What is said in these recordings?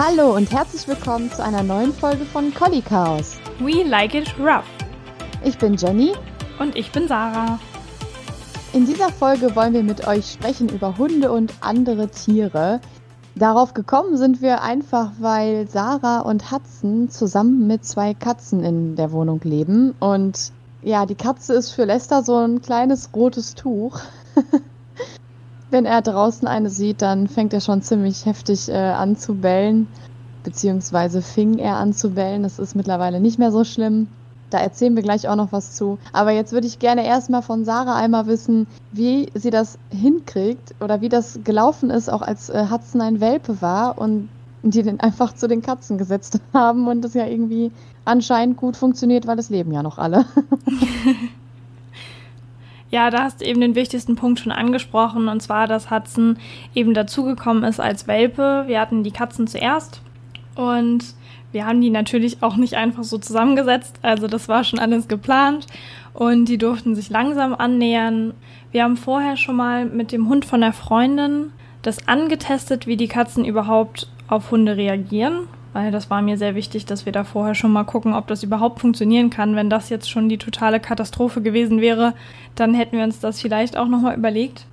Hallo und herzlich willkommen zu einer neuen Folge von Collie Chaos. We like it rough. Ich bin Jenny. Und ich bin Sarah. In dieser Folge wollen wir mit euch sprechen über Hunde und andere Tiere. Darauf gekommen sind wir einfach, weil Sarah und Hudson zusammen mit zwei Katzen in der Wohnung leben. Und ja, die Katze ist für Lester so ein kleines rotes Tuch. Wenn er draußen eine sieht, dann fängt er schon ziemlich heftig äh, an zu bellen. Beziehungsweise fing er an zu bellen. Das ist mittlerweile nicht mehr so schlimm. Da erzählen wir gleich auch noch was zu. Aber jetzt würde ich gerne erstmal von Sarah einmal wissen, wie sie das hinkriegt oder wie das gelaufen ist, auch als äh, Hudson ein Welpe war und die den einfach zu den Katzen gesetzt haben und das ja irgendwie anscheinend gut funktioniert, weil es leben ja noch alle. Ja, da hast du eben den wichtigsten Punkt schon angesprochen, und zwar, dass Hudson eben dazugekommen ist als Welpe. Wir hatten die Katzen zuerst und wir haben die natürlich auch nicht einfach so zusammengesetzt. Also das war schon alles geplant und die durften sich langsam annähern. Wir haben vorher schon mal mit dem Hund von der Freundin das angetestet, wie die Katzen überhaupt auf Hunde reagieren weil das war mir sehr wichtig, dass wir da vorher schon mal gucken, ob das überhaupt funktionieren kann. Wenn das jetzt schon die totale Katastrophe gewesen wäre, dann hätten wir uns das vielleicht auch nochmal überlegt.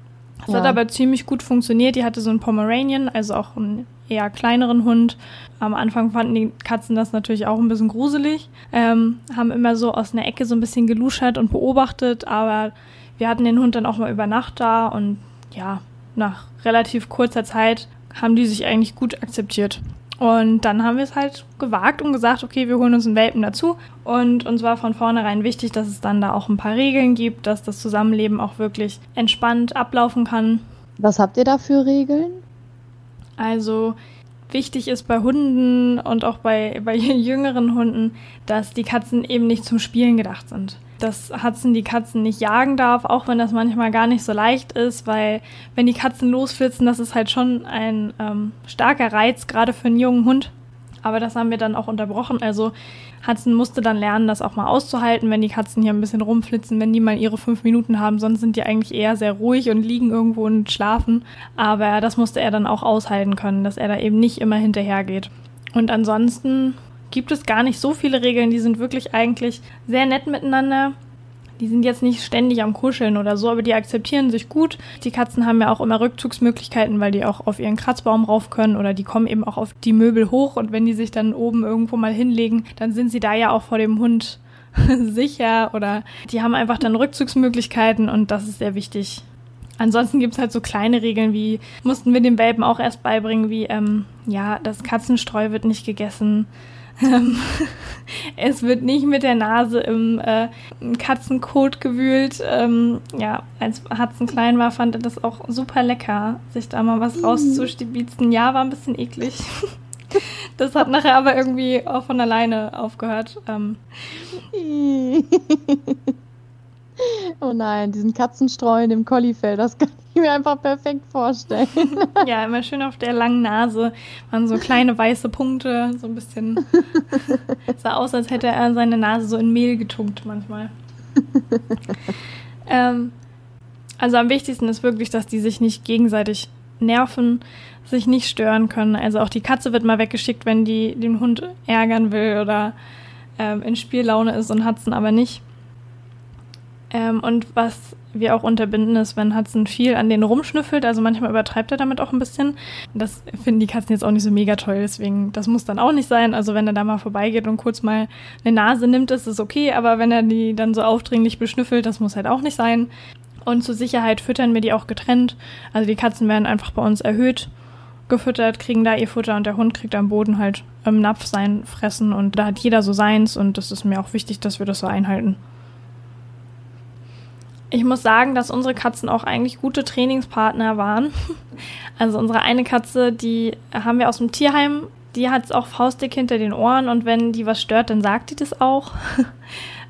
Es ja. hat aber ziemlich gut funktioniert. Die hatte so einen Pomeranian, also auch einen eher kleineren Hund. Am Anfang fanden die Katzen das natürlich auch ein bisschen gruselig, ähm, haben immer so aus einer Ecke so ein bisschen geluschert und beobachtet, aber wir hatten den Hund dann auch mal über Nacht da und ja, nach relativ kurzer Zeit haben die sich eigentlich gut akzeptiert. Und dann haben wir es halt gewagt und gesagt, okay, wir holen uns einen Welpen dazu. Und uns war von vornherein wichtig, dass es dann da auch ein paar Regeln gibt, dass das Zusammenleben auch wirklich entspannt ablaufen kann. Was habt ihr da für Regeln? Also wichtig ist bei Hunden und auch bei, bei jüngeren Hunden, dass die Katzen eben nicht zum Spielen gedacht sind dass Hudson die Katzen nicht jagen darf, auch wenn das manchmal gar nicht so leicht ist, weil wenn die Katzen losflitzen, das ist halt schon ein ähm, starker Reiz, gerade für einen jungen Hund. Aber das haben wir dann auch unterbrochen. Also Hudson musste dann lernen, das auch mal auszuhalten, wenn die Katzen hier ein bisschen rumflitzen, wenn die mal ihre fünf Minuten haben. Sonst sind die eigentlich eher sehr ruhig und liegen irgendwo und schlafen. Aber das musste er dann auch aushalten können, dass er da eben nicht immer hinterhergeht. Und ansonsten gibt es gar nicht so viele Regeln. Die sind wirklich eigentlich sehr nett miteinander. Die sind jetzt nicht ständig am Kuscheln oder so, aber die akzeptieren sich gut. Die Katzen haben ja auch immer Rückzugsmöglichkeiten, weil die auch auf ihren Kratzbaum rauf können oder die kommen eben auch auf die Möbel hoch und wenn die sich dann oben irgendwo mal hinlegen, dann sind sie da ja auch vor dem Hund sicher oder die haben einfach dann Rückzugsmöglichkeiten und das ist sehr wichtig. Ansonsten gibt es halt so kleine Regeln wie, mussten wir den Welpen auch erst beibringen, wie, ähm, ja, das Katzenstreu wird nicht gegessen es wird nicht mit der Nase im, äh, Katzenkot gewühlt. Ähm, ja, als Hudson klein war, fand er das auch super lecker, sich da mal was rauszustibitzen. Ja, war ein bisschen eklig. Das hat nachher aber irgendwie auch von alleine aufgehört. Ähm. Oh nein, diesen Katzenstreu in dem Kollifell, das kann ich mir einfach perfekt vorstellen. ja, immer schön auf der langen Nase waren so kleine weiße Punkte, so ein bisschen. sah aus, als hätte er seine Nase so in Mehl getunkt manchmal. ähm, also am wichtigsten ist wirklich, dass die sich nicht gegenseitig nerven, sich nicht stören können. Also auch die Katze wird mal weggeschickt, wenn die den Hund ärgern will oder ähm, in Spiellaune ist und Hudson aber nicht. Ähm, und was wir auch unterbinden, ist, wenn Hudson viel an denen rumschnüffelt. Also manchmal übertreibt er damit auch ein bisschen. Das finden die Katzen jetzt auch nicht so mega toll. Deswegen, das muss dann auch nicht sein. Also wenn er da mal vorbeigeht und kurz mal eine Nase nimmt, ist es okay. Aber wenn er die dann so aufdringlich beschnüffelt, das muss halt auch nicht sein. Und zur Sicherheit füttern wir die auch getrennt. Also die Katzen werden einfach bei uns erhöht gefüttert, kriegen da ihr Futter und der Hund kriegt am Boden halt im Napf sein Fressen und da hat jeder so seins und das ist mir auch wichtig, dass wir das so einhalten. Ich muss sagen, dass unsere Katzen auch eigentlich gute Trainingspartner waren. Also unsere eine Katze, die haben wir aus dem Tierheim, die hat es auch faustdick hinter den Ohren und wenn die was stört, dann sagt die das auch.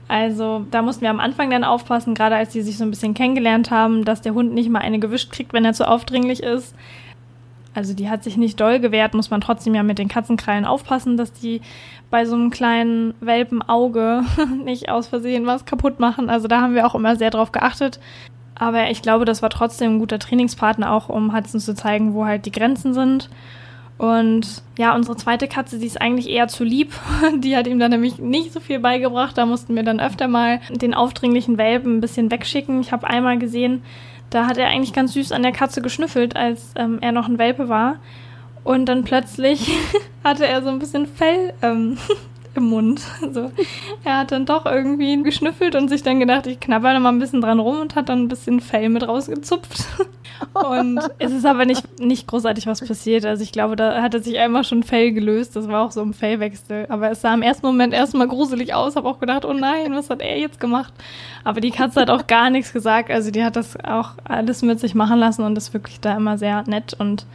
Also da mussten wir am Anfang dann aufpassen, gerade als die sich so ein bisschen kennengelernt haben, dass der Hund nicht mal eine gewischt kriegt, wenn er zu aufdringlich ist. Also die hat sich nicht doll gewehrt, muss man trotzdem ja mit den Katzenkrallen aufpassen, dass die bei so einem kleinen Welpenauge nicht aus Versehen was kaputt machen. Also da haben wir auch immer sehr drauf geachtet. Aber ich glaube, das war trotzdem ein guter Trainingspartner auch, um Hudson zu zeigen, wo halt die Grenzen sind. Und ja, unsere zweite Katze, die ist eigentlich eher zu lieb. Die hat ihm dann nämlich nicht so viel beigebracht. Da mussten wir dann öfter mal den aufdringlichen Welpen ein bisschen wegschicken. Ich habe einmal gesehen, da hat er eigentlich ganz süß an der Katze geschnüffelt, als ähm, er noch ein Welpe war. Und dann plötzlich hatte er so ein bisschen Fell ähm, im Mund. Also, er hat dann doch irgendwie geschnüffelt und sich dann gedacht, ich knabber da mal ein bisschen dran rum und hat dann ein bisschen Fell mit rausgezupft. Und es ist aber nicht, nicht großartig was passiert. Also ich glaube, da hatte sich einmal schon Fell gelöst. Das war auch so ein Fellwechsel. Aber es sah im ersten Moment erstmal gruselig aus. Habe auch gedacht, oh nein, was hat er jetzt gemacht? Aber die Katze hat auch gar nichts gesagt. Also die hat das auch alles mit sich machen lassen und ist wirklich da immer sehr nett. Und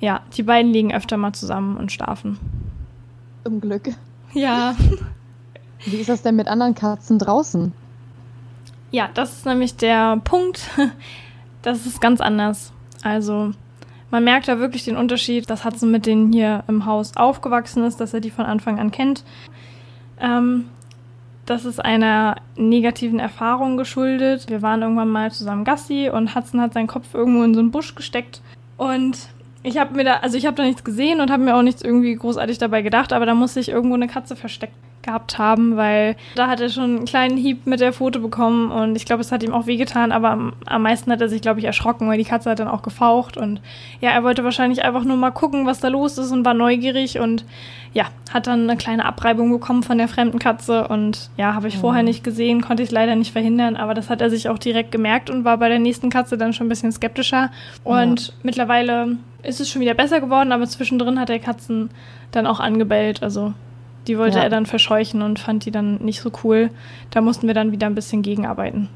ja, die beiden liegen öfter mal zusammen und schlafen. Zum Glück. Ja. Wie ist das denn mit anderen Katzen draußen? Ja, das ist nämlich der Punkt. Das ist ganz anders. Also, man merkt da wirklich den Unterschied, dass Hudson mit denen hier im Haus aufgewachsen ist, dass er die von Anfang an kennt. Ähm, das ist einer negativen Erfahrung geschuldet. Wir waren irgendwann mal zusammen Gassi und Hudson hat seinen Kopf irgendwo in so einen Busch gesteckt. Und ich habe mir da, also ich habe da nichts gesehen und habe mir auch nichts irgendwie großartig dabei gedacht, aber da muss sich irgendwo eine Katze versteckt gehabt haben, weil da hat er schon einen kleinen Hieb mit der Foto bekommen und ich glaube, es hat ihm auch wehgetan, aber am, am meisten hat er sich, glaube ich, erschrocken, weil die Katze hat dann auch gefaucht und ja, er wollte wahrscheinlich einfach nur mal gucken, was da los ist und war neugierig und ja, hat dann eine kleine Abreibung bekommen von der fremden Katze und ja, habe ich vorher mhm. nicht gesehen, konnte ich leider nicht verhindern, aber das hat er sich auch direkt gemerkt und war bei der nächsten Katze dann schon ein bisschen skeptischer und ja. mittlerweile ist es schon wieder besser geworden, aber zwischendrin hat er Katzen dann auch angebellt, also die wollte ja. er dann verscheuchen und fand die dann nicht so cool. Da mussten wir dann wieder ein bisschen gegenarbeiten.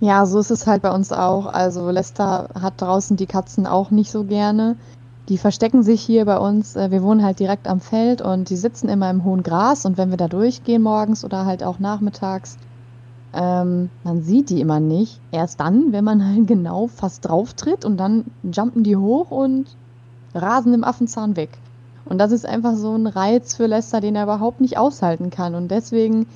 Ja, so ist es halt bei uns auch. Also Lester hat draußen die Katzen auch nicht so gerne. Die verstecken sich hier bei uns. Äh, wir wohnen halt direkt am Feld und die sitzen immer im hohen Gras. Und wenn wir da durchgehen morgens oder halt auch nachmittags, ähm, man sieht die immer nicht. Erst dann, wenn man halt genau fast drauf tritt und dann jumpen die hoch und rasen im Affenzahn weg. Und das ist einfach so ein Reiz für Lester, den er überhaupt nicht aushalten kann. Und deswegen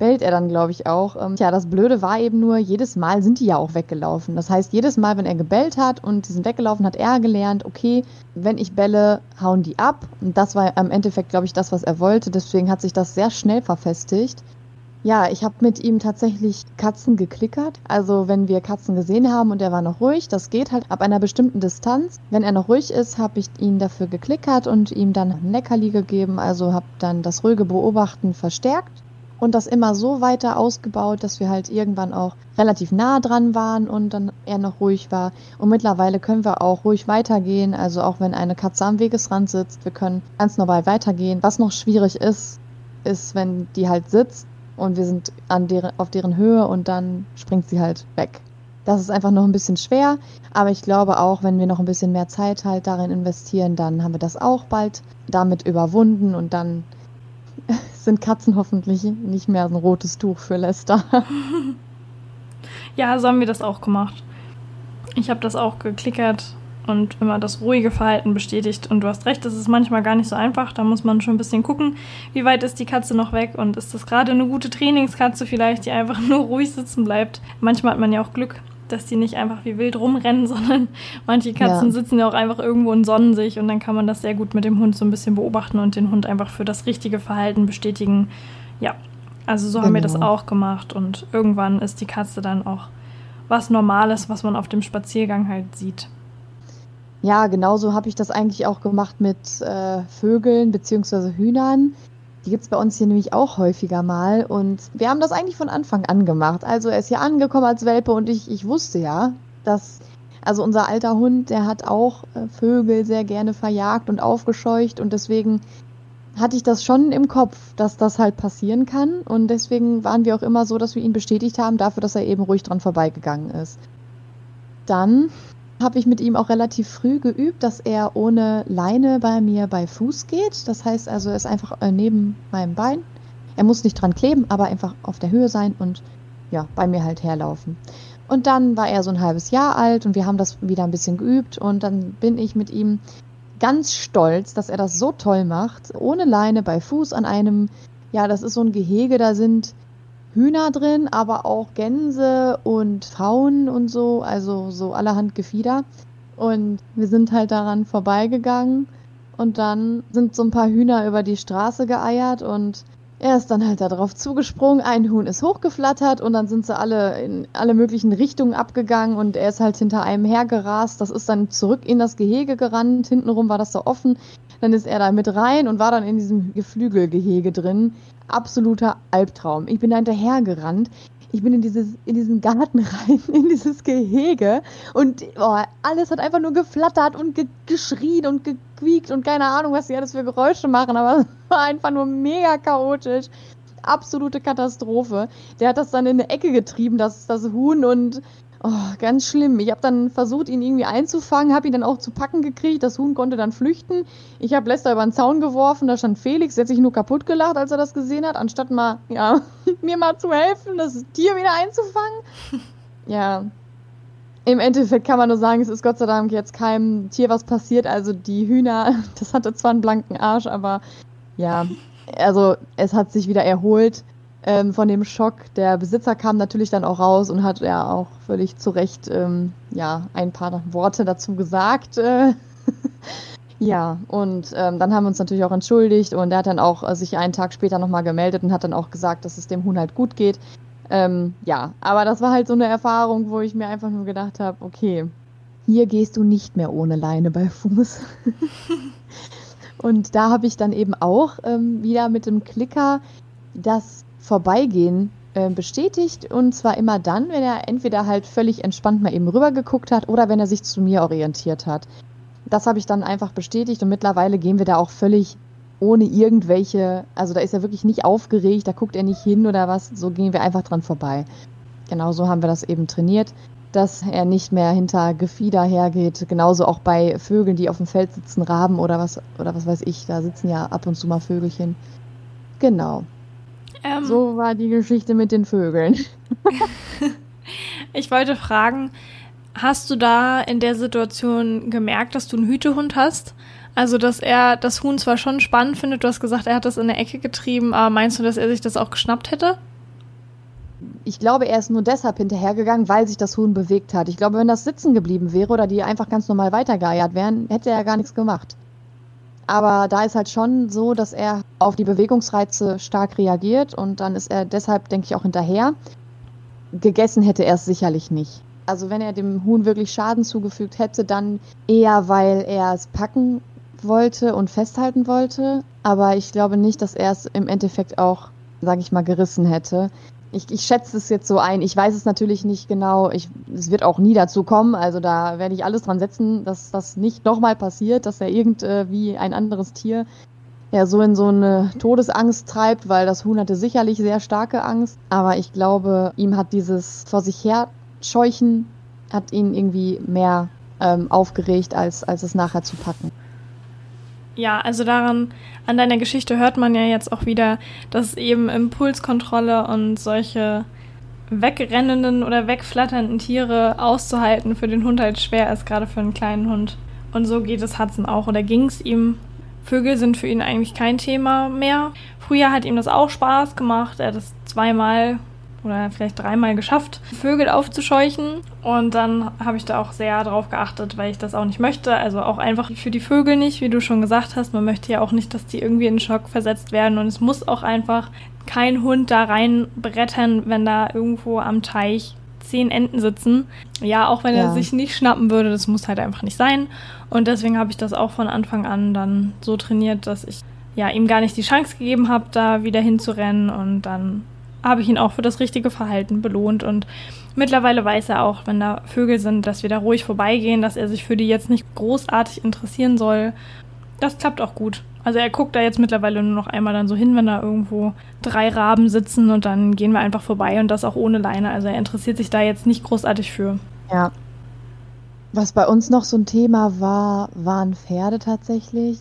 bellt er dann, glaube ich, auch. Ähm, tja, das Blöde war eben nur, jedes Mal sind die ja auch weggelaufen. Das heißt, jedes Mal, wenn er gebellt hat und die sind weggelaufen, hat er gelernt, okay, wenn ich belle, hauen die ab. Und das war im Endeffekt, glaube ich, das, was er wollte. Deswegen hat sich das sehr schnell verfestigt. Ja, ich habe mit ihm tatsächlich Katzen geklickert. Also wenn wir Katzen gesehen haben und er war noch ruhig, das geht halt ab einer bestimmten Distanz. Wenn er noch ruhig ist, habe ich ihn dafür geklickert und ihm dann ein Leckerli gegeben. Also habe dann das ruhige Beobachten verstärkt und das immer so weiter ausgebaut, dass wir halt irgendwann auch relativ nah dran waren und dann er noch ruhig war. Und mittlerweile können wir auch ruhig weitergehen. Also auch wenn eine Katze am Wegesrand sitzt, wir können ganz normal weitergehen. Was noch schwierig ist, ist, wenn die halt sitzt und wir sind an deren, auf deren Höhe und dann springt sie halt weg. Das ist einfach noch ein bisschen schwer, aber ich glaube auch, wenn wir noch ein bisschen mehr Zeit halt darin investieren, dann haben wir das auch bald damit überwunden und dann sind Katzen hoffentlich nicht mehr ein rotes Tuch für Lester. ja, so haben wir das auch gemacht. Ich habe das auch geklickert und immer das ruhige Verhalten bestätigt. Und du hast recht, das ist manchmal gar nicht so einfach. Da muss man schon ein bisschen gucken, wie weit ist die Katze noch weg und ist das gerade eine gute Trainingskatze vielleicht, die einfach nur ruhig sitzen bleibt. Manchmal hat man ja auch Glück, dass die nicht einfach wie wild rumrennen, sondern manche Katzen ja. sitzen ja auch einfach irgendwo und sonnen sich und dann kann man das sehr gut mit dem Hund so ein bisschen beobachten und den Hund einfach für das richtige Verhalten bestätigen. Ja, also so genau. haben wir das genau. auch gemacht und irgendwann ist die Katze dann auch was Normales, was man auf dem Spaziergang halt sieht. Ja, genauso habe ich das eigentlich auch gemacht mit äh, Vögeln bzw. Hühnern. Die gibt's bei uns hier nämlich auch häufiger mal. Und wir haben das eigentlich von Anfang an gemacht. Also er ist hier angekommen als Welpe und ich, ich wusste ja, dass, also unser alter Hund, der hat auch äh, Vögel sehr gerne verjagt und aufgescheucht. Und deswegen hatte ich das schon im Kopf, dass das halt passieren kann. Und deswegen waren wir auch immer so, dass wir ihn bestätigt haben dafür, dass er eben ruhig dran vorbeigegangen ist. Dann habe ich mit ihm auch relativ früh geübt, dass er ohne Leine bei mir bei Fuß geht. Das heißt also, er ist einfach äh, neben meinem Bein. Er muss nicht dran kleben, aber einfach auf der Höhe sein und ja, bei mir halt herlaufen. Und dann war er so ein halbes Jahr alt und wir haben das wieder ein bisschen geübt und dann bin ich mit ihm ganz stolz, dass er das so toll macht, ohne Leine bei Fuß an einem, ja, das ist so ein Gehege, da sind Hühner drin, aber auch Gänse und Pfauen und so, also so allerhand Gefieder. Und wir sind halt daran vorbeigegangen und dann sind so ein paar Hühner über die Straße geeiert und er ist dann halt da drauf zugesprungen, ein Huhn ist hochgeflattert und dann sind sie alle in alle möglichen Richtungen abgegangen und er ist halt hinter einem hergerast. Das ist dann zurück in das Gehege gerannt. Hintenrum war das so offen. Dann ist er da mit rein und war dann in diesem Geflügelgehege drin. Absoluter Albtraum. Ich bin da hinterher gerannt ich bin in dieses, in diesen Garten rein, in dieses Gehege und oh, alles hat einfach nur geflattert und ge geschrien und gequiekt und keine Ahnung, was sie alles für Geräusche machen, aber es war einfach nur mega chaotisch. Absolute Katastrophe. Der hat das dann in eine Ecke getrieben, das, das Huhn und Oh, ganz schlimm. Ich habe dann versucht, ihn irgendwie einzufangen, habe ihn dann auch zu packen gekriegt. Das Huhn konnte dann flüchten. Ich habe Lester über den Zaun geworfen, da stand Felix, der hat sich nur kaputt gelacht, als er das gesehen hat, anstatt mal, ja, mir mal zu helfen, das Tier wieder einzufangen. Ja. Im Endeffekt kann man nur sagen, es ist Gott sei Dank jetzt keinem Tier was passiert. Also die Hühner, das hatte zwar einen blanken Arsch, aber ja, also es hat sich wieder erholt ähm, von dem Schock. Der Besitzer kam natürlich dann auch raus und hat ja auch völlig zu Recht ähm, ja, ein paar Worte dazu gesagt. Äh, ja, und ähm, dann haben wir uns natürlich auch entschuldigt und er hat dann auch äh, sich einen Tag später nochmal gemeldet und hat dann auch gesagt, dass es dem Huhn halt gut geht. Ähm, ja, aber das war halt so eine Erfahrung, wo ich mir einfach nur gedacht habe, okay, hier gehst du nicht mehr ohne Leine bei Fuß. und da habe ich dann eben auch ähm, wieder mit dem Klicker das Vorbeigehen äh, bestätigt und zwar immer dann, wenn er entweder halt völlig entspannt mal eben rüber geguckt hat oder wenn er sich zu mir orientiert hat. Das habe ich dann einfach bestätigt und mittlerweile gehen wir da auch völlig ohne irgendwelche, also da ist er wirklich nicht aufgeregt, da guckt er nicht hin oder was, so gehen wir einfach dran vorbei. Genau so haben wir das eben trainiert, dass er nicht mehr hinter Gefieder hergeht. Genauso auch bei Vögeln, die auf dem Feld sitzen, Raben oder was, oder was weiß ich, da sitzen ja ab und zu mal Vögelchen. Genau. Ähm, so war die Geschichte mit den Vögeln. ich wollte fragen, hast du da in der Situation gemerkt, dass du einen Hütehund hast? Also, dass er das Huhn zwar schon spannend findet, du hast gesagt, er hat das in der Ecke getrieben, aber meinst du, dass er sich das auch geschnappt hätte? Ich glaube, er ist nur deshalb hinterhergegangen, weil sich das Huhn bewegt hat. Ich glaube, wenn das sitzen geblieben wäre oder die einfach ganz normal weitergeeiert wären, hätte er gar nichts gemacht. Aber da ist halt schon so, dass er auf die Bewegungsreize stark reagiert und dann ist er deshalb, denke ich, auch hinterher. Gegessen hätte er es sicherlich nicht. Also wenn er dem Huhn wirklich Schaden zugefügt hätte, dann eher, weil er es packen wollte und festhalten wollte. Aber ich glaube nicht, dass er es im Endeffekt auch, sage ich mal, gerissen hätte ich, ich schätze es jetzt so ein. Ich weiß es natürlich nicht genau. Ich, es wird auch nie dazu kommen. Also da werde ich alles dran setzen, dass das nicht nochmal passiert, dass er irgendwie ein anderes Tier ja so in so eine Todesangst treibt, weil das Huhn hatte sicherlich sehr starke Angst. Aber ich glaube, ihm hat dieses vor sich her scheuchen, hat ihn irgendwie mehr ähm, aufgeregt, als, als es nachher zu packen. Ja, also daran, an deiner Geschichte hört man ja jetzt auch wieder, dass eben Impulskontrolle und solche wegrennenden oder wegflatternden Tiere auszuhalten für den Hund halt schwer ist, gerade für einen kleinen Hund. Und so geht es Hudson auch oder ging es ihm. Vögel sind für ihn eigentlich kein Thema mehr. Früher hat ihm das auch Spaß gemacht. Er hat es zweimal oder vielleicht dreimal geschafft, Vögel aufzuscheuchen. Und dann habe ich da auch sehr drauf geachtet, weil ich das auch nicht möchte. Also auch einfach für die Vögel nicht, wie du schon gesagt hast. Man möchte ja auch nicht, dass die irgendwie in Schock versetzt werden. Und es muss auch einfach kein Hund da reinbrettern, wenn da irgendwo am Teich zehn Enten sitzen. Ja, auch wenn ja. er sich nicht schnappen würde, das muss halt einfach nicht sein. Und deswegen habe ich das auch von Anfang an dann so trainiert, dass ich ja ihm gar nicht die Chance gegeben habe, da wieder hinzurennen und dann habe ich ihn auch für das richtige Verhalten belohnt und mittlerweile weiß er auch, wenn da Vögel sind, dass wir da ruhig vorbeigehen, dass er sich für die jetzt nicht großartig interessieren soll. Das klappt auch gut. Also er guckt da jetzt mittlerweile nur noch einmal dann so hin, wenn da irgendwo drei Raben sitzen und dann gehen wir einfach vorbei und das auch ohne Leine. Also er interessiert sich da jetzt nicht großartig für. Ja. Was bei uns noch so ein Thema war, waren Pferde tatsächlich.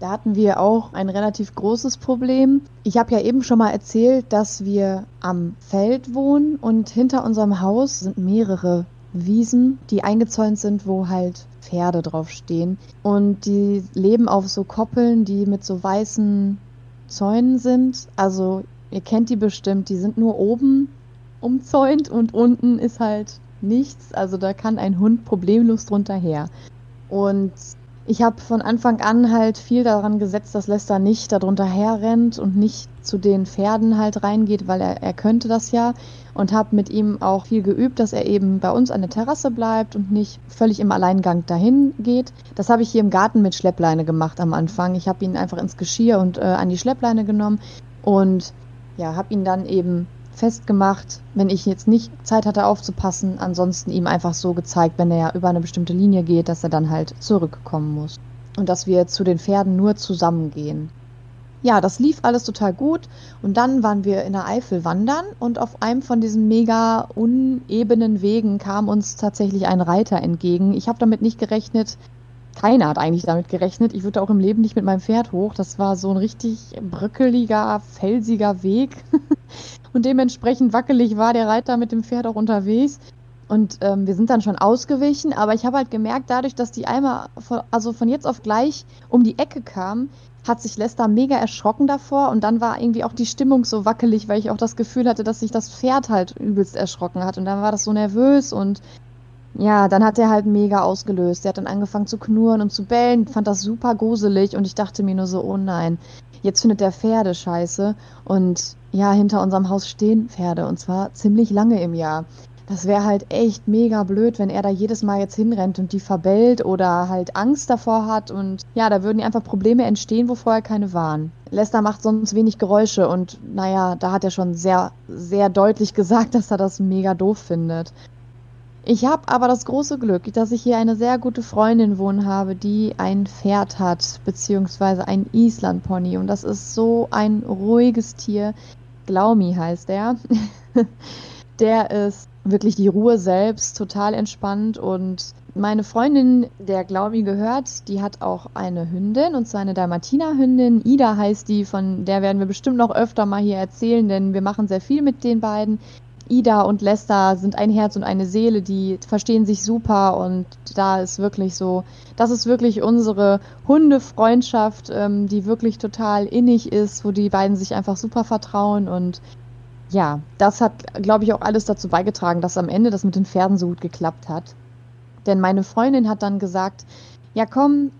Da hatten wir auch ein relativ großes Problem. Ich habe ja eben schon mal erzählt, dass wir am Feld wohnen und hinter unserem Haus sind mehrere Wiesen, die eingezäunt sind, wo halt Pferde draufstehen. Und die leben auf so Koppeln, die mit so weißen Zäunen sind. Also ihr kennt die bestimmt, die sind nur oben umzäunt und unten ist halt nichts. Also da kann ein Hund problemlos drunter her. Und ich habe von Anfang an halt viel daran gesetzt, dass Lester nicht darunter herrennt und nicht zu den Pferden halt reingeht, weil er, er könnte das ja. Und habe mit ihm auch viel geübt, dass er eben bei uns an der Terrasse bleibt und nicht völlig im Alleingang dahin geht. Das habe ich hier im Garten mit Schleppleine gemacht am Anfang. Ich habe ihn einfach ins Geschirr und äh, an die Schleppleine genommen und ja, habe ihn dann eben festgemacht, wenn ich jetzt nicht Zeit hatte aufzupassen, ansonsten ihm einfach so gezeigt, wenn er über eine bestimmte Linie geht, dass er dann halt zurückkommen muss. Und dass wir zu den Pferden nur zusammen gehen. Ja, das lief alles total gut. Und dann waren wir in der Eifel wandern und auf einem von diesen mega unebenen Wegen kam uns tatsächlich ein Reiter entgegen. Ich habe damit nicht gerechnet. Keiner hat eigentlich damit gerechnet. Ich würde auch im Leben nicht mit meinem Pferd hoch. Das war so ein richtig bröckeliger, felsiger Weg. Und dementsprechend wackelig war der Reiter mit dem Pferd auch unterwegs. Und ähm, wir sind dann schon ausgewichen, aber ich habe halt gemerkt, dadurch, dass die einmal von, also von jetzt auf gleich um die Ecke kam, hat sich Lester mega erschrocken davor und dann war irgendwie auch die Stimmung so wackelig, weil ich auch das Gefühl hatte, dass sich das Pferd halt übelst erschrocken hat und dann war das so nervös und ja, dann hat er halt mega ausgelöst. Er hat dann angefangen zu knurren und zu bellen, fand das super gruselig und ich dachte mir nur so, oh nein, jetzt findet der Pferde scheiße und ja, hinter unserem Haus stehen Pferde und zwar ziemlich lange im Jahr. Das wäre halt echt mega blöd, wenn er da jedes Mal jetzt hinrennt und die verbellt oder halt Angst davor hat und ja, da würden einfach Probleme entstehen, wo vorher keine waren. Lester macht sonst wenig Geräusche und naja, da hat er schon sehr, sehr deutlich gesagt, dass er das mega doof findet. Ich habe aber das große Glück, dass ich hier eine sehr gute Freundin wohnen habe, die ein Pferd hat, beziehungsweise ein Islandpony. Und das ist so ein ruhiges Tier. Glaumi heißt er. der ist wirklich die Ruhe selbst, total entspannt. Und meine Freundin, der Glaumi gehört, die hat auch eine Hündin, und zwar eine Dalmatiner-Hündin. Ida heißt die, von der werden wir bestimmt noch öfter mal hier erzählen, denn wir machen sehr viel mit den beiden. Ida und Lester sind ein Herz und eine Seele, die verstehen sich super und da ist wirklich so, das ist wirklich unsere Hundefreundschaft, ähm, die wirklich total innig ist, wo die beiden sich einfach super vertrauen und ja, das hat, glaube ich, auch alles dazu beigetragen, dass am Ende das mit den Pferden so gut geklappt hat. Denn meine Freundin hat dann gesagt, ja komm,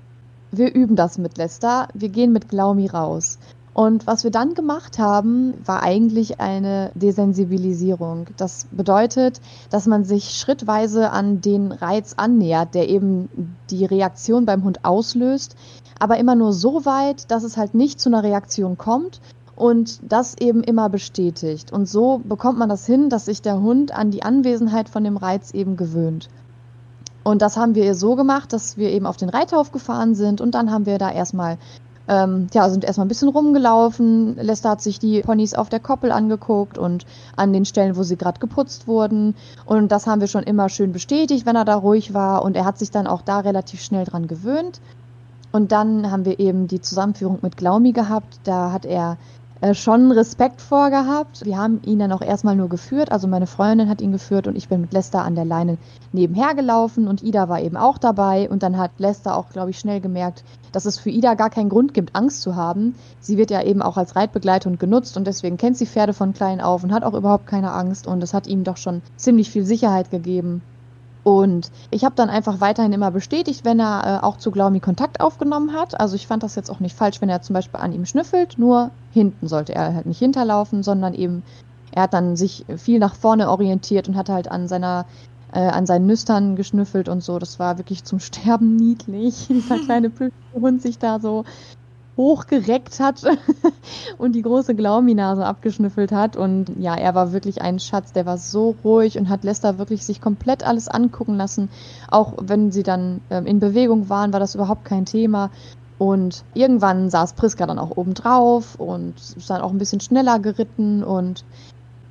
wir üben das mit Lester, wir gehen mit Glaumi raus. Und was wir dann gemacht haben, war eigentlich eine Desensibilisierung. Das bedeutet, dass man sich schrittweise an den Reiz annähert, der eben die Reaktion beim Hund auslöst, aber immer nur so weit, dass es halt nicht zu einer Reaktion kommt und das eben immer bestätigt. Und so bekommt man das hin, dass sich der Hund an die Anwesenheit von dem Reiz eben gewöhnt. Und das haben wir so gemacht, dass wir eben auf den Reithof gefahren sind und dann haben wir da erstmal ähm, ja, sind erstmal ein bisschen rumgelaufen. Lester hat sich die Ponys auf der Koppel angeguckt und an den Stellen, wo sie gerade geputzt wurden. Und das haben wir schon immer schön bestätigt, wenn er da ruhig war. Und er hat sich dann auch da relativ schnell dran gewöhnt. Und dann haben wir eben die Zusammenführung mit Glaumi gehabt. Da hat er schon Respekt vorgehabt. Wir haben ihn dann auch erstmal nur geführt. Also meine Freundin hat ihn geführt und ich bin mit Lester an der Leine nebenher gelaufen und Ida war eben auch dabei. Und dann hat Lester auch, glaube ich, schnell gemerkt, dass es für Ida gar keinen Grund gibt, Angst zu haben. Sie wird ja eben auch als Reitbegleitung genutzt und deswegen kennt sie Pferde von klein auf und hat auch überhaupt keine Angst. Und es hat ihm doch schon ziemlich viel Sicherheit gegeben. Und ich habe dann einfach weiterhin immer bestätigt, wenn er äh, auch zu Glaumi Kontakt aufgenommen hat. Also ich fand das jetzt auch nicht falsch, wenn er zum Beispiel an ihm schnüffelt, nur hinten sollte er halt nicht hinterlaufen, sondern eben, er hat dann sich viel nach vorne orientiert und hat halt an seiner äh, an seinen Nüstern geschnüffelt und so. Das war wirklich zum Sterben niedlich, dieser kleine Hund sich da so hochgereckt hat und die große Glauminase abgeschnüffelt hat. Und ja, er war wirklich ein Schatz, der war so ruhig und hat Lester wirklich sich komplett alles angucken lassen. Auch wenn sie dann ähm, in Bewegung waren, war das überhaupt kein Thema. Und irgendwann saß Priska dann auch oben drauf und ist dann auch ein bisschen schneller geritten und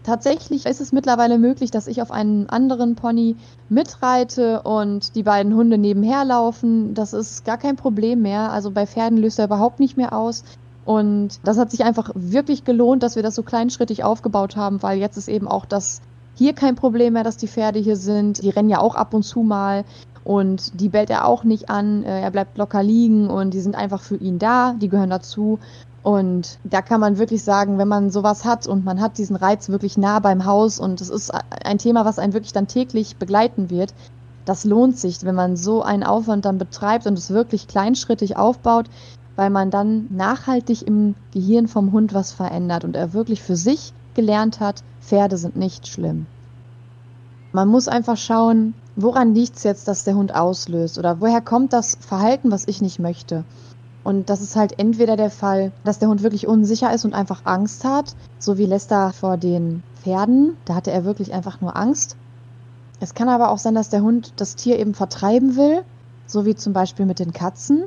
Tatsächlich ist es mittlerweile möglich, dass ich auf einen anderen Pony mitreite und die beiden Hunde nebenher laufen. Das ist gar kein Problem mehr. Also bei Pferden löst er überhaupt nicht mehr aus. Und das hat sich einfach wirklich gelohnt, dass wir das so kleinschrittig aufgebaut haben, weil jetzt ist eben auch das hier kein Problem mehr, dass die Pferde hier sind. Die rennen ja auch ab und zu mal und die bellt er auch nicht an. Äh, er bleibt locker liegen und die sind einfach für ihn da. Die gehören dazu. Und da kann man wirklich sagen, wenn man sowas hat und man hat diesen Reiz wirklich nah beim Haus und es ist ein Thema, was einen wirklich dann täglich begleiten wird, das lohnt sich, wenn man so einen Aufwand dann betreibt und es wirklich kleinschrittig aufbaut, weil man dann nachhaltig im Gehirn vom Hund was verändert und er wirklich für sich gelernt hat, Pferde sind nicht schlimm. Man muss einfach schauen, woran liegt es jetzt, dass der Hund auslöst oder woher kommt das Verhalten, was ich nicht möchte. Und das ist halt entweder der Fall, dass der Hund wirklich unsicher ist und einfach Angst hat, so wie Lester vor den Pferden. Da hatte er wirklich einfach nur Angst. Es kann aber auch sein, dass der Hund das Tier eben vertreiben will, so wie zum Beispiel mit den Katzen.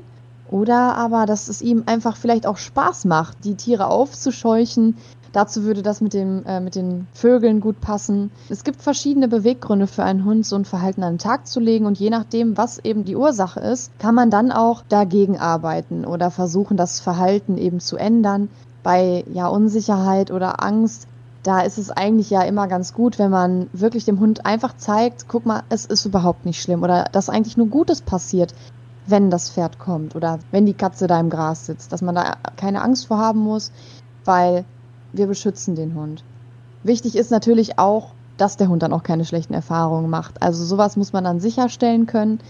Oder aber, dass es ihm einfach vielleicht auch Spaß macht, die Tiere aufzuscheuchen, Dazu würde das mit, dem, äh, mit den Vögeln gut passen. Es gibt verschiedene Beweggründe für einen Hund, so ein Verhalten an den Tag zu legen und je nachdem, was eben die Ursache ist, kann man dann auch dagegen arbeiten oder versuchen, das Verhalten eben zu ändern. Bei ja Unsicherheit oder Angst da ist es eigentlich ja immer ganz gut, wenn man wirklich dem Hund einfach zeigt, guck mal, es ist überhaupt nicht schlimm oder dass eigentlich nur Gutes passiert, wenn das Pferd kommt oder wenn die Katze da im Gras sitzt, dass man da keine Angst vor haben muss, weil wir beschützen den Hund. Wichtig ist natürlich auch, dass der Hund dann auch keine schlechten Erfahrungen macht. Also sowas muss man dann sicherstellen können.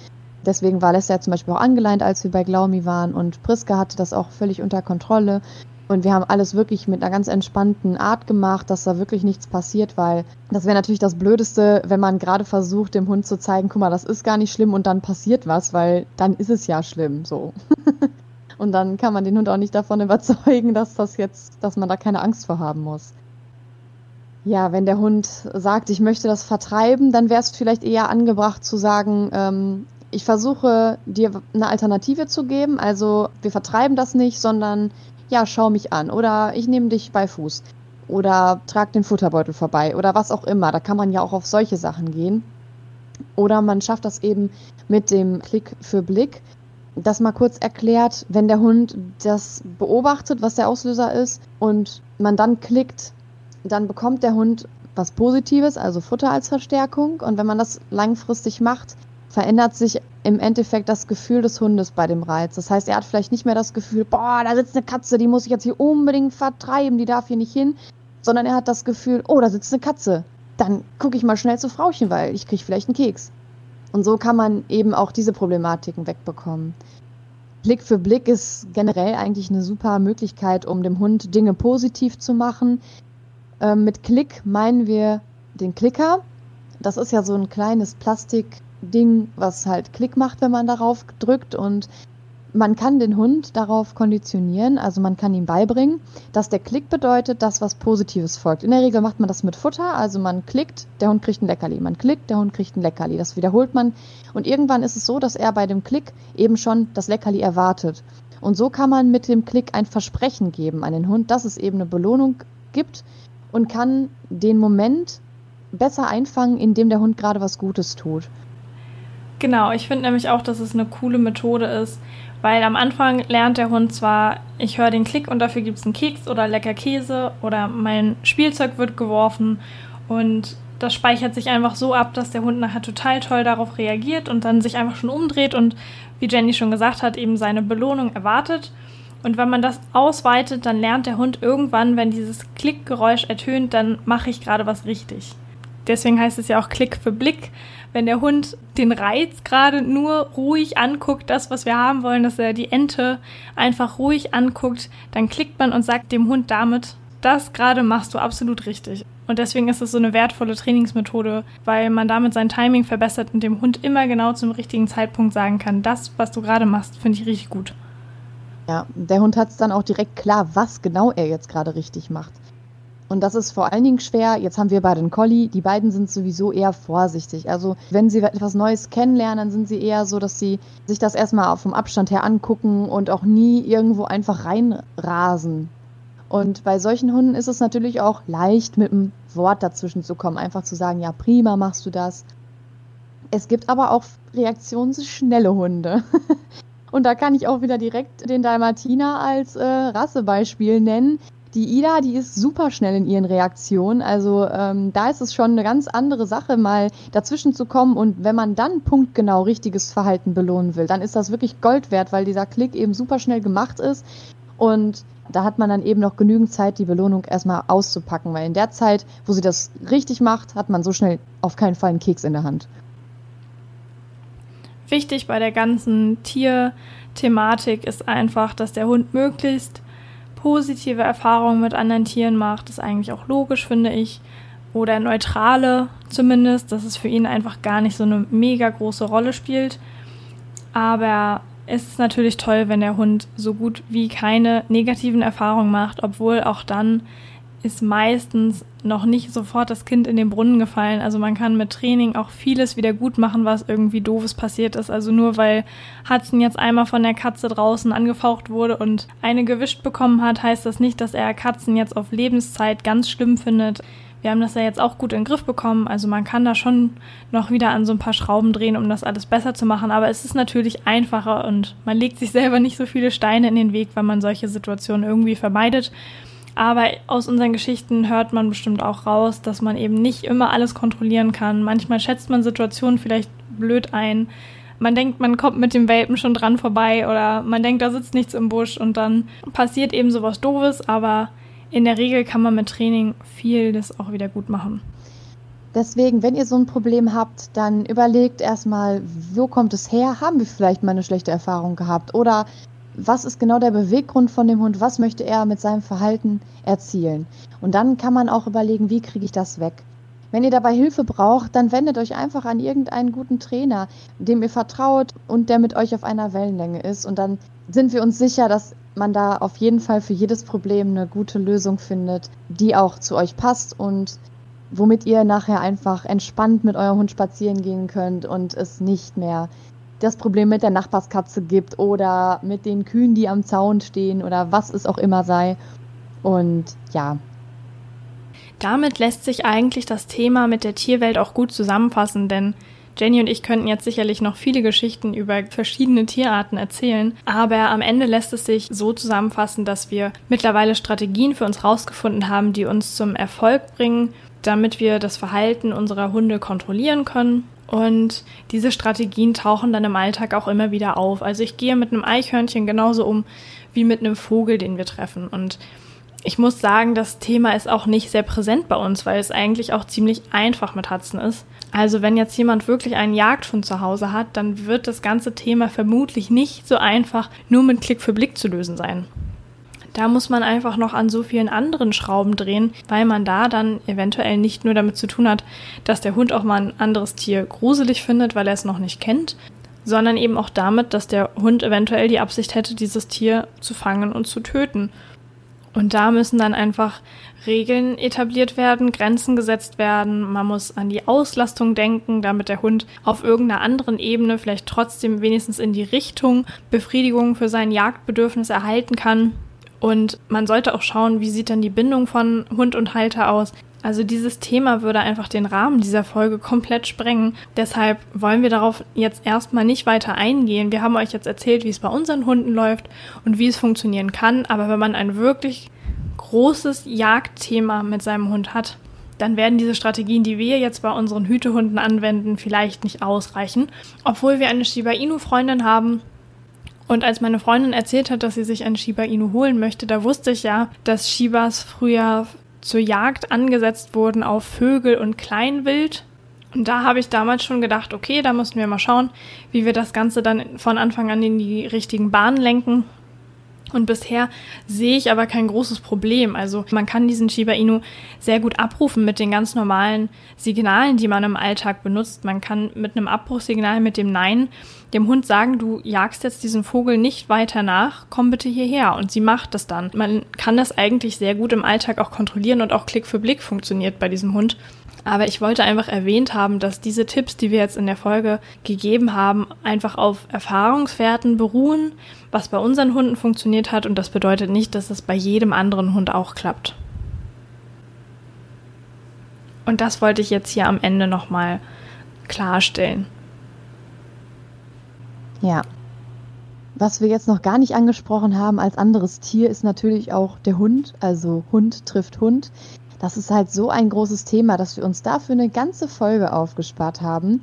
Deswegen war Lester ja zum Beispiel auch angeleint, als wir bei Glaumi waren und Priska hatte das auch völlig unter Kontrolle. Und wir haben alles wirklich mit einer ganz entspannten Art gemacht, dass da wirklich nichts passiert, weil das wäre natürlich das Blödeste, wenn man gerade versucht, dem Hund zu zeigen, guck mal, das ist gar nicht schlimm und dann passiert was, weil dann ist es ja schlimm, so. Und dann kann man den Hund auch nicht davon überzeugen, dass das jetzt, dass man da keine Angst vor haben muss. Ja, wenn der Hund sagt, ich möchte das vertreiben, dann wäre es vielleicht eher angebracht zu sagen, ähm, ich versuche dir eine Alternative zu geben. Also wir vertreiben das nicht, sondern ja, schau mich an oder ich nehme dich bei Fuß oder trag den Futterbeutel vorbei oder was auch immer. Da kann man ja auch auf solche Sachen gehen. Oder man schafft das eben mit dem Klick für Blick das mal kurz erklärt, wenn der Hund das beobachtet, was der Auslöser ist und man dann klickt, dann bekommt der Hund was Positives, also Futter als Verstärkung und wenn man das langfristig macht, verändert sich im Endeffekt das Gefühl des Hundes bei dem Reiz. Das heißt, er hat vielleicht nicht mehr das Gefühl, boah, da sitzt eine Katze, die muss ich jetzt hier unbedingt vertreiben, die darf hier nicht hin, sondern er hat das Gefühl, oh, da sitzt eine Katze. Dann gucke ich mal schnell zu Frauchen, weil ich kriege vielleicht einen Keks. Und so kann man eben auch diese Problematiken wegbekommen. Blick für Blick ist generell eigentlich eine super Möglichkeit, um dem Hund Dinge positiv zu machen. Ähm, mit Klick meinen wir den Klicker. Das ist ja so ein kleines Plastikding, was halt Klick macht, wenn man darauf drückt und man kann den Hund darauf konditionieren, also man kann ihm beibringen, dass der Klick bedeutet, dass was Positives folgt. In der Regel macht man das mit Futter, also man klickt, der Hund kriegt ein Leckerli. Man klickt, der Hund kriegt ein Leckerli. Das wiederholt man und irgendwann ist es so, dass er bei dem Klick eben schon das Leckerli erwartet. Und so kann man mit dem Klick ein Versprechen geben an den Hund, dass es eben eine Belohnung gibt und kann den Moment besser einfangen, indem der Hund gerade was Gutes tut. Genau, ich finde nämlich auch, dass es eine coole Methode ist, weil am Anfang lernt der Hund zwar, ich höre den Klick und dafür gibt es einen Keks oder lecker Käse oder mein Spielzeug wird geworfen und das speichert sich einfach so ab, dass der Hund nachher total toll darauf reagiert und dann sich einfach schon umdreht und wie Jenny schon gesagt hat, eben seine Belohnung erwartet. Und wenn man das ausweitet, dann lernt der Hund irgendwann, wenn dieses Klickgeräusch ertönt, dann mache ich gerade was richtig. Deswegen heißt es ja auch Klick für Blick, wenn der Hund den Reiz gerade nur ruhig anguckt, das, was wir haben wollen, dass er die Ente einfach ruhig anguckt, dann klickt man und sagt dem Hund damit, das gerade machst du absolut richtig. Und deswegen ist es so eine wertvolle Trainingsmethode, weil man damit sein Timing verbessert und dem Hund immer genau zum richtigen Zeitpunkt sagen kann, das, was du gerade machst, finde ich richtig gut. Ja, der Hund hat es dann auch direkt klar, was genau er jetzt gerade richtig macht. Und das ist vor allen Dingen schwer. Jetzt haben wir bei den Collie. Die beiden sind sowieso eher vorsichtig. Also wenn sie etwas Neues kennenlernen, dann sind sie eher so, dass sie sich das erstmal vom Abstand her angucken und auch nie irgendwo einfach reinrasen. Und bei solchen Hunden ist es natürlich auch leicht, mit einem Wort dazwischen zu kommen. Einfach zu sagen, ja, prima machst du das. Es gibt aber auch reaktionsschnelle Hunde. Und da kann ich auch wieder direkt den Dalmatiner als äh, Rassebeispiel nennen. Die Ida, die ist super schnell in ihren Reaktionen. Also ähm, da ist es schon eine ganz andere Sache, mal dazwischen zu kommen. Und wenn man dann punktgenau richtiges Verhalten belohnen will, dann ist das wirklich Gold wert, weil dieser Klick eben super schnell gemacht ist. Und Da hat man dann eben noch genügend Zeit, die Belohnung erstmal auszupacken, weil in der Zeit, wo sie das richtig macht, hat man so schnell auf keinen Fall einen Keks in der Hand. Wichtig bei der ganzen Tierthematik ist einfach, dass der Hund möglichst positive Erfahrungen mit anderen Tieren macht. Ist eigentlich auch logisch, finde ich. Oder neutrale zumindest, dass es für ihn einfach gar nicht so eine mega große Rolle spielt. Aber es ist natürlich toll, wenn der Hund so gut wie keine negativen Erfahrungen macht, obwohl auch dann ist meistens noch nicht sofort das Kind in den Brunnen gefallen. Also man kann mit Training auch vieles wieder gut machen, was irgendwie doofes passiert ist. Also nur weil Hudson jetzt einmal von der Katze draußen angefaucht wurde und eine gewischt bekommen hat, heißt das nicht, dass er Katzen jetzt auf Lebenszeit ganz schlimm findet. Wir haben das ja jetzt auch gut in den Griff bekommen. Also man kann da schon noch wieder an so ein paar Schrauben drehen, um das alles besser zu machen. Aber es ist natürlich einfacher und man legt sich selber nicht so viele Steine in den Weg, wenn man solche Situationen irgendwie vermeidet. Aber aus unseren Geschichten hört man bestimmt auch raus, dass man eben nicht immer alles kontrollieren kann. Manchmal schätzt man Situationen vielleicht blöd ein. Man denkt, man kommt mit dem Welpen schon dran vorbei oder man denkt, da sitzt nichts im Busch und dann passiert eben sowas Doofes, aber in der Regel kann man mit Training viel das auch wieder gut machen. Deswegen, wenn ihr so ein Problem habt, dann überlegt erstmal, wo kommt es her? Haben wir vielleicht mal eine schlechte Erfahrung gehabt? Oder was ist genau der Beweggrund von dem Hund? Was möchte er mit seinem Verhalten erzielen? Und dann kann man auch überlegen, wie kriege ich das weg? Wenn ihr dabei Hilfe braucht, dann wendet euch einfach an irgendeinen guten Trainer, dem ihr vertraut und der mit euch auf einer Wellenlänge ist. Und dann sind wir uns sicher, dass man da auf jeden Fall für jedes Problem eine gute Lösung findet, die auch zu euch passt und womit ihr nachher einfach entspannt mit eurem Hund spazieren gehen könnt und es nicht mehr das Problem mit der Nachbarskatze gibt oder mit den Kühen, die am Zaun stehen oder was es auch immer sei. Und ja. Damit lässt sich eigentlich das Thema mit der Tierwelt auch gut zusammenfassen, denn Jenny und ich könnten jetzt sicherlich noch viele Geschichten über verschiedene Tierarten erzählen, aber am Ende lässt es sich so zusammenfassen, dass wir mittlerweile Strategien für uns rausgefunden haben, die uns zum Erfolg bringen, damit wir das Verhalten unserer Hunde kontrollieren können. Und diese Strategien tauchen dann im Alltag auch immer wieder auf. Also ich gehe mit einem Eichhörnchen genauso um wie mit einem Vogel, den wir treffen. Und ich muss sagen, das Thema ist auch nicht sehr präsent bei uns, weil es eigentlich auch ziemlich einfach mit Hudson ist. Also wenn jetzt jemand wirklich einen Jagdhund zu Hause hat, dann wird das ganze Thema vermutlich nicht so einfach nur mit Klick für Blick zu lösen sein. Da muss man einfach noch an so vielen anderen Schrauben drehen, weil man da dann eventuell nicht nur damit zu tun hat, dass der Hund auch mal ein anderes Tier gruselig findet, weil er es noch nicht kennt, sondern eben auch damit, dass der Hund eventuell die Absicht hätte, dieses Tier zu fangen und zu töten. Und da müssen dann einfach Regeln etabliert werden, Grenzen gesetzt werden. Man muss an die Auslastung denken, damit der Hund auf irgendeiner anderen Ebene vielleicht trotzdem wenigstens in die Richtung Befriedigung für sein Jagdbedürfnis erhalten kann. Und man sollte auch schauen, wie sieht dann die Bindung von Hund und Halter aus. Also dieses Thema würde einfach den Rahmen dieser Folge komplett sprengen. Deshalb wollen wir darauf jetzt erstmal nicht weiter eingehen. Wir haben euch jetzt erzählt, wie es bei unseren Hunden läuft und wie es funktionieren kann. Aber wenn man ein wirklich großes Jagdthema mit seinem Hund hat, dann werden diese Strategien, die wir jetzt bei unseren Hütehunden anwenden, vielleicht nicht ausreichen. Obwohl wir eine Shiba Inu Freundin haben, und als meine Freundin erzählt hat, dass sie sich einen Shiba Inu holen möchte, da wusste ich ja, dass Shibas früher zur Jagd angesetzt wurden auf Vögel und Kleinwild. Und da habe ich damals schon gedacht, okay, da müssen wir mal schauen, wie wir das Ganze dann von Anfang an in die richtigen Bahnen lenken. Und bisher sehe ich aber kein großes Problem. Also man kann diesen Shiba Inu sehr gut abrufen mit den ganz normalen Signalen, die man im Alltag benutzt. Man kann mit einem Abbruchsignal mit dem Nein dem Hund sagen, du jagst jetzt diesen Vogel nicht weiter nach, komm bitte hierher. Und sie macht das dann. Man kann das eigentlich sehr gut im Alltag auch kontrollieren und auch Klick für Blick funktioniert bei diesem Hund. Aber ich wollte einfach erwähnt haben, dass diese Tipps, die wir jetzt in der Folge gegeben haben, einfach auf Erfahrungswerten beruhen, was bei unseren Hunden funktioniert hat. Und das bedeutet nicht, dass es bei jedem anderen Hund auch klappt. Und das wollte ich jetzt hier am Ende nochmal klarstellen. Ja. Was wir jetzt noch gar nicht angesprochen haben als anderes Tier ist natürlich auch der Hund. Also Hund trifft Hund. Das ist halt so ein großes Thema, dass wir uns dafür eine ganze Folge aufgespart haben.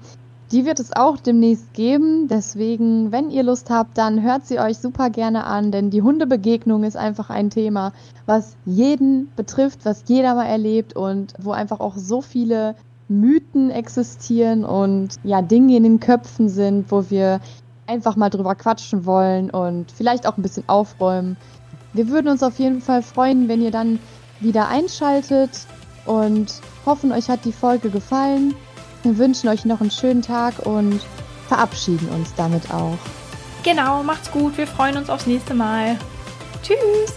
Die wird es auch demnächst geben. Deswegen, wenn ihr Lust habt, dann hört sie euch super gerne an, denn die Hundebegegnung ist einfach ein Thema, was jeden betrifft, was jeder mal erlebt und wo einfach auch so viele Mythen existieren und ja, Dinge in den Köpfen sind, wo wir einfach mal drüber quatschen wollen und vielleicht auch ein bisschen aufräumen. Wir würden uns auf jeden Fall freuen, wenn ihr dann wieder einschaltet und hoffen, euch hat die Folge gefallen. Wir wünschen euch noch einen schönen Tag und verabschieden uns damit auch. Genau, macht's gut. Wir freuen uns aufs nächste Mal. Tschüss.